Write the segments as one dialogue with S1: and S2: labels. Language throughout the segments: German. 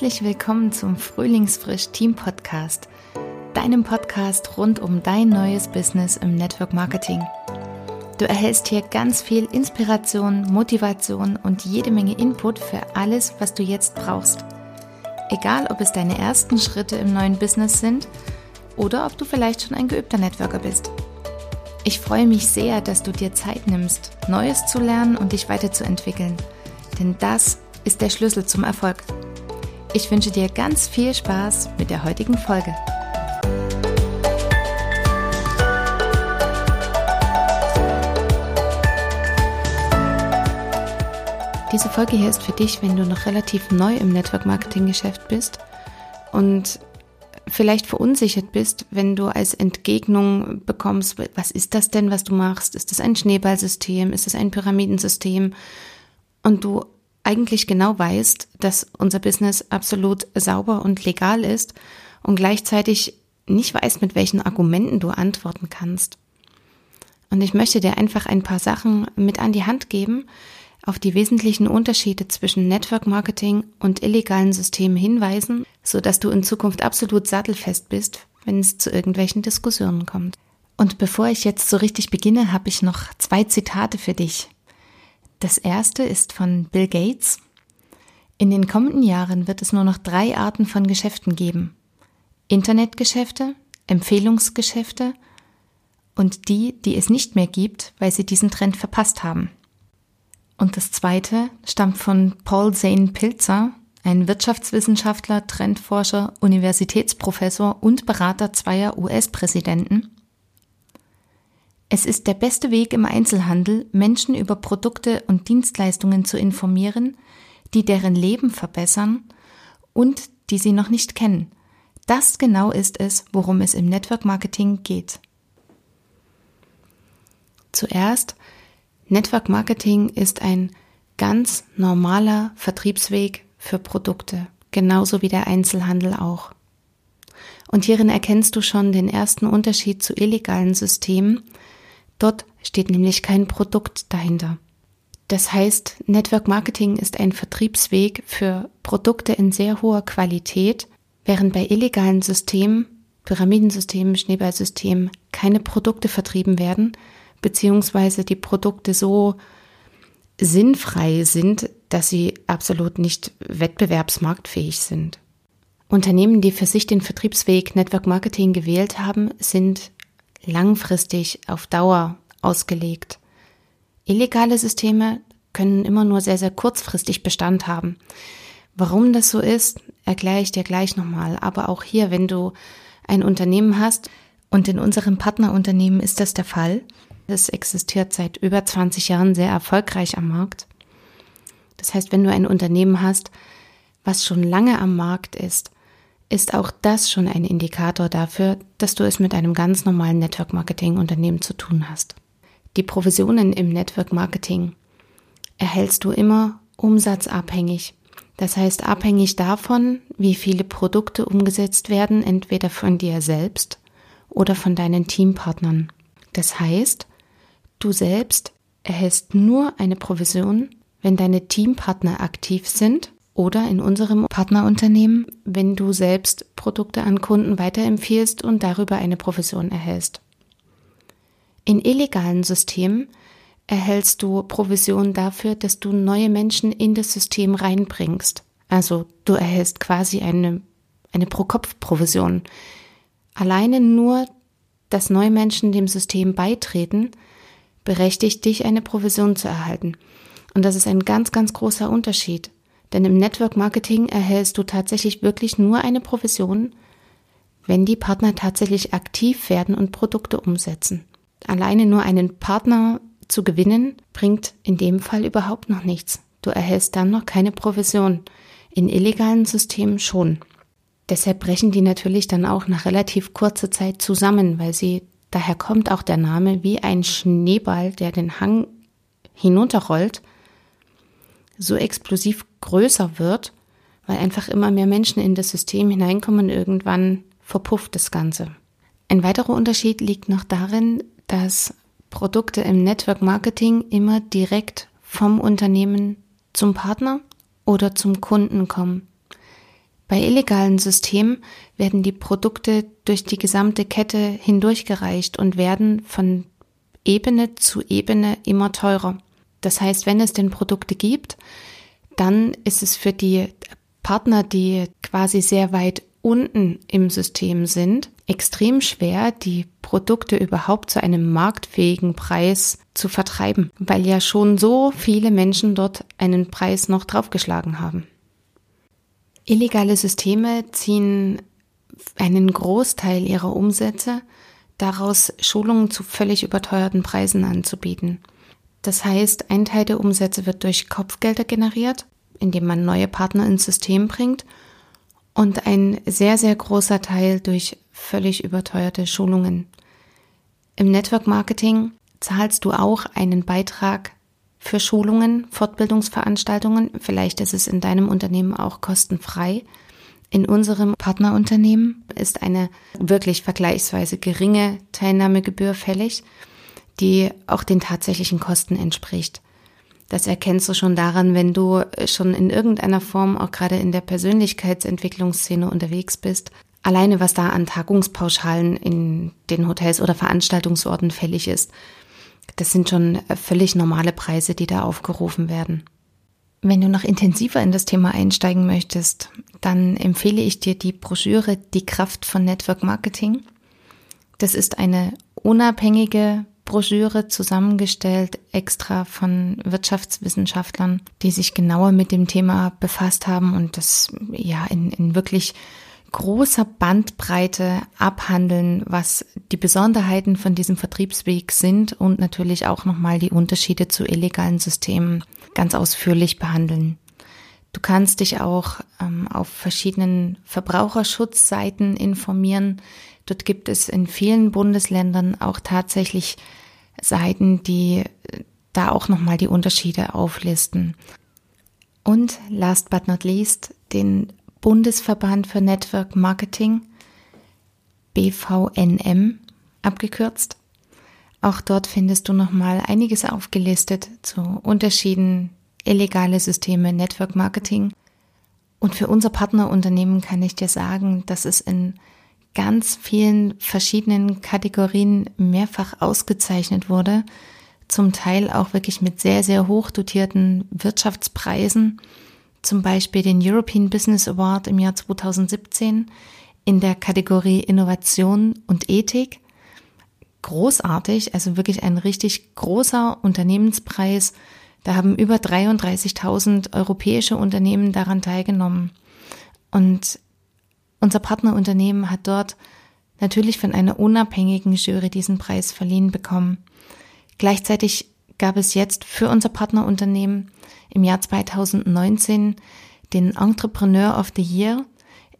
S1: Herzlich willkommen zum Frühlingsfrisch Team Podcast, deinem Podcast rund um dein neues Business im Network Marketing. Du erhältst hier ganz viel Inspiration, Motivation und jede Menge Input für alles, was du jetzt brauchst. Egal, ob es deine ersten Schritte im neuen Business sind oder ob du vielleicht schon ein geübter Networker bist. Ich freue mich sehr, dass du dir Zeit nimmst, Neues zu lernen und dich weiterzuentwickeln. Denn das ist der Schlüssel zum Erfolg. Ich wünsche dir ganz viel Spaß mit der heutigen Folge. Diese Folge hier ist für dich, wenn du noch relativ neu im Network Marketing Geschäft bist und vielleicht verunsichert bist, wenn du als Entgegnung bekommst, was ist das denn, was du machst? Ist das ein Schneeballsystem? Ist das ein Pyramidensystem? Und du eigentlich genau weißt, dass unser Business absolut sauber und legal ist und gleichzeitig nicht weißt, mit welchen Argumenten du antworten kannst. Und ich möchte dir einfach ein paar Sachen mit an die Hand geben, auf die wesentlichen Unterschiede zwischen Network Marketing und illegalen Systemen hinweisen, so dass du in Zukunft absolut sattelfest bist, wenn es zu irgendwelchen Diskussionen kommt. Und bevor ich jetzt so richtig beginne, habe ich noch zwei Zitate für dich. Das erste ist von Bill Gates. In den kommenden Jahren wird es nur noch drei Arten von Geschäften geben. Internetgeschäfte, Empfehlungsgeschäfte und die, die es nicht mehr gibt, weil sie diesen Trend verpasst haben. Und das zweite stammt von Paul Zane Pilzer, ein Wirtschaftswissenschaftler, Trendforscher, Universitätsprofessor und Berater zweier US-Präsidenten. Es ist der beste Weg im Einzelhandel, Menschen über Produkte und Dienstleistungen zu informieren, die deren Leben verbessern und die sie noch nicht kennen. Das genau ist es, worum es im Network Marketing geht. Zuerst, Network Marketing ist ein ganz normaler Vertriebsweg für Produkte, genauso wie der Einzelhandel auch. Und hierin erkennst du schon den ersten Unterschied zu illegalen Systemen, Dort steht nämlich kein Produkt dahinter. Das heißt, Network Marketing ist ein Vertriebsweg für Produkte in sehr hoher Qualität, während bei illegalen Systemen, Pyramidensystemen, Schneeballsystemen keine Produkte vertrieben werden, beziehungsweise die Produkte so sinnfrei sind, dass sie absolut nicht wettbewerbsmarktfähig sind. Unternehmen, die für sich den Vertriebsweg Network Marketing gewählt haben, sind langfristig auf Dauer ausgelegt. Illegale Systeme können immer nur sehr, sehr kurzfristig Bestand haben. Warum das so ist, erkläre ich dir gleich nochmal. Aber auch hier, wenn du ein Unternehmen hast, und in unserem Partnerunternehmen ist das der Fall, es existiert seit über 20 Jahren sehr erfolgreich am Markt. Das heißt, wenn du ein Unternehmen hast, was schon lange am Markt ist, ist auch das schon ein Indikator dafür, dass du es mit einem ganz normalen Network Marketing Unternehmen zu tun hast. Die Provisionen im Network Marketing erhältst du immer umsatzabhängig. Das heißt abhängig davon, wie viele Produkte umgesetzt werden, entweder von dir selbst oder von deinen Teampartnern. Das heißt, du selbst erhältst nur eine Provision, wenn deine Teampartner aktiv sind oder in unserem Partnerunternehmen, wenn du selbst Produkte an Kunden weiterempfiehlst und darüber eine Provision erhältst. In illegalen Systemen erhältst du Provision dafür, dass du neue Menschen in das System reinbringst. Also du erhältst quasi eine, eine Pro-Kopf-Provision. Alleine nur, dass neue Menschen dem System beitreten, berechtigt dich, eine Provision zu erhalten. Und das ist ein ganz, ganz großer Unterschied. Denn im Network Marketing erhältst du tatsächlich wirklich nur eine Provision, wenn die Partner tatsächlich aktiv werden und Produkte umsetzen. Alleine nur einen Partner zu gewinnen, bringt in dem Fall überhaupt noch nichts. Du erhältst dann noch keine Provision. In illegalen Systemen schon. Deshalb brechen die natürlich dann auch nach relativ kurzer Zeit zusammen, weil sie, daher kommt auch der Name, wie ein Schneeball, der den Hang hinunterrollt, so explosiv größer wird, weil einfach immer mehr Menschen in das System hineinkommen und irgendwann verpufft das Ganze. Ein weiterer Unterschied liegt noch darin, dass Produkte im Network Marketing immer direkt vom Unternehmen zum Partner oder zum Kunden kommen. Bei illegalen Systemen werden die Produkte durch die gesamte Kette hindurchgereicht und werden von Ebene zu Ebene immer teurer. Das heißt, wenn es denn Produkte gibt, dann ist es für die Partner, die quasi sehr weit unten im System sind, extrem schwer, die Produkte überhaupt zu einem marktfähigen Preis zu vertreiben, weil ja schon so viele Menschen dort einen Preis noch draufgeschlagen haben. Illegale Systeme ziehen einen Großteil ihrer Umsätze daraus, Schulungen zu völlig überteuerten Preisen anzubieten. Das heißt, ein Teil der Umsätze wird durch Kopfgelder generiert, indem man neue Partner ins System bringt und ein sehr, sehr großer Teil durch völlig überteuerte Schulungen. Im Network Marketing zahlst du auch einen Beitrag für Schulungen, Fortbildungsveranstaltungen. Vielleicht ist es in deinem Unternehmen auch kostenfrei. In unserem Partnerunternehmen ist eine wirklich vergleichsweise geringe Teilnahmegebühr fällig, die auch den tatsächlichen Kosten entspricht. Das erkennst du schon daran, wenn du schon in irgendeiner Form auch gerade in der Persönlichkeitsentwicklungsszene unterwegs bist. Alleine was da an Tagungspauschalen in den Hotels oder Veranstaltungsorten fällig ist. Das sind schon völlig normale Preise, die da aufgerufen werden. Wenn du noch intensiver in das Thema einsteigen möchtest, dann empfehle ich dir die Broschüre Die Kraft von Network Marketing. Das ist eine unabhängige Broschüre zusammengestellt, extra von Wirtschaftswissenschaftlern, die sich genauer mit dem Thema befasst haben und das ja in, in wirklich großer Bandbreite abhandeln, was die Besonderheiten von diesem Vertriebsweg sind und natürlich auch nochmal die Unterschiede zu illegalen Systemen ganz ausführlich behandeln. Du kannst dich auch ähm, auf verschiedenen Verbraucherschutzseiten informieren. Dort gibt es in vielen Bundesländern auch tatsächlich Seiten, die äh, da auch nochmal die Unterschiede auflisten. Und last but not least den Bundesverband für Network Marketing, BVNM abgekürzt. Auch dort findest du nochmal einiges aufgelistet zu Unterschieden illegale Systeme Network Marketing. Und für unser Partnerunternehmen kann ich dir sagen, dass es in ganz vielen verschiedenen Kategorien mehrfach ausgezeichnet wurde, zum Teil auch wirklich mit sehr, sehr hoch dotierten Wirtschaftspreisen zum Beispiel den European Business Award im Jahr 2017 in der Kategorie Innovation und Ethik. Großartig, also wirklich ein richtig großer Unternehmenspreis. Da haben über 33.000 europäische Unternehmen daran teilgenommen. Und unser Partnerunternehmen hat dort natürlich von einer unabhängigen Jury diesen Preis verliehen bekommen. Gleichzeitig gab es jetzt für unser Partnerunternehmen im Jahr 2019 den Entrepreneur of the Year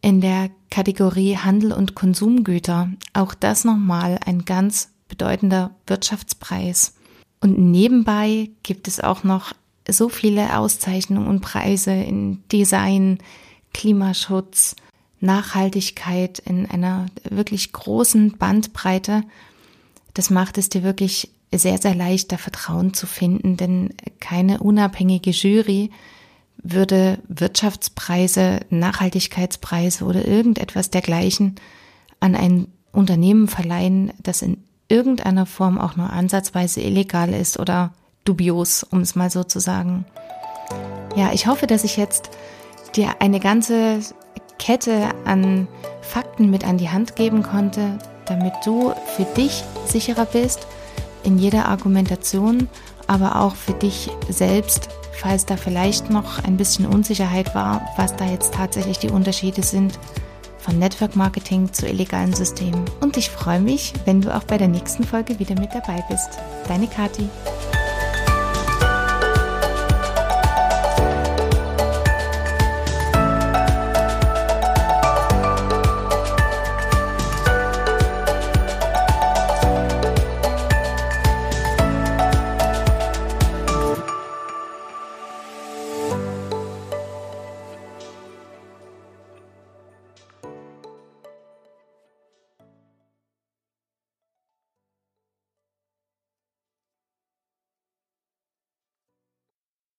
S1: in der Kategorie Handel und Konsumgüter. Auch das nochmal ein ganz bedeutender Wirtschaftspreis. Und nebenbei gibt es auch noch so viele Auszeichnungen und Preise in Design, Klimaschutz, Nachhaltigkeit in einer wirklich großen Bandbreite. Das macht es dir wirklich sehr, sehr leicht, da Vertrauen zu finden, denn keine unabhängige Jury würde Wirtschaftspreise, Nachhaltigkeitspreise oder irgendetwas dergleichen an ein Unternehmen verleihen, das in irgendeiner Form auch nur ansatzweise illegal ist oder dubios, um es mal so zu sagen. Ja, ich hoffe, dass ich jetzt dir eine ganze Kette an Fakten mit an die Hand geben konnte, damit du für dich sicherer bist in jeder Argumentation, aber auch für dich selbst, falls da vielleicht noch ein bisschen Unsicherheit war, was da jetzt tatsächlich die Unterschiede sind von Network Marketing zu illegalen Systemen. Und ich freue mich, wenn du auch bei der nächsten Folge wieder mit dabei bist. Deine Kathi.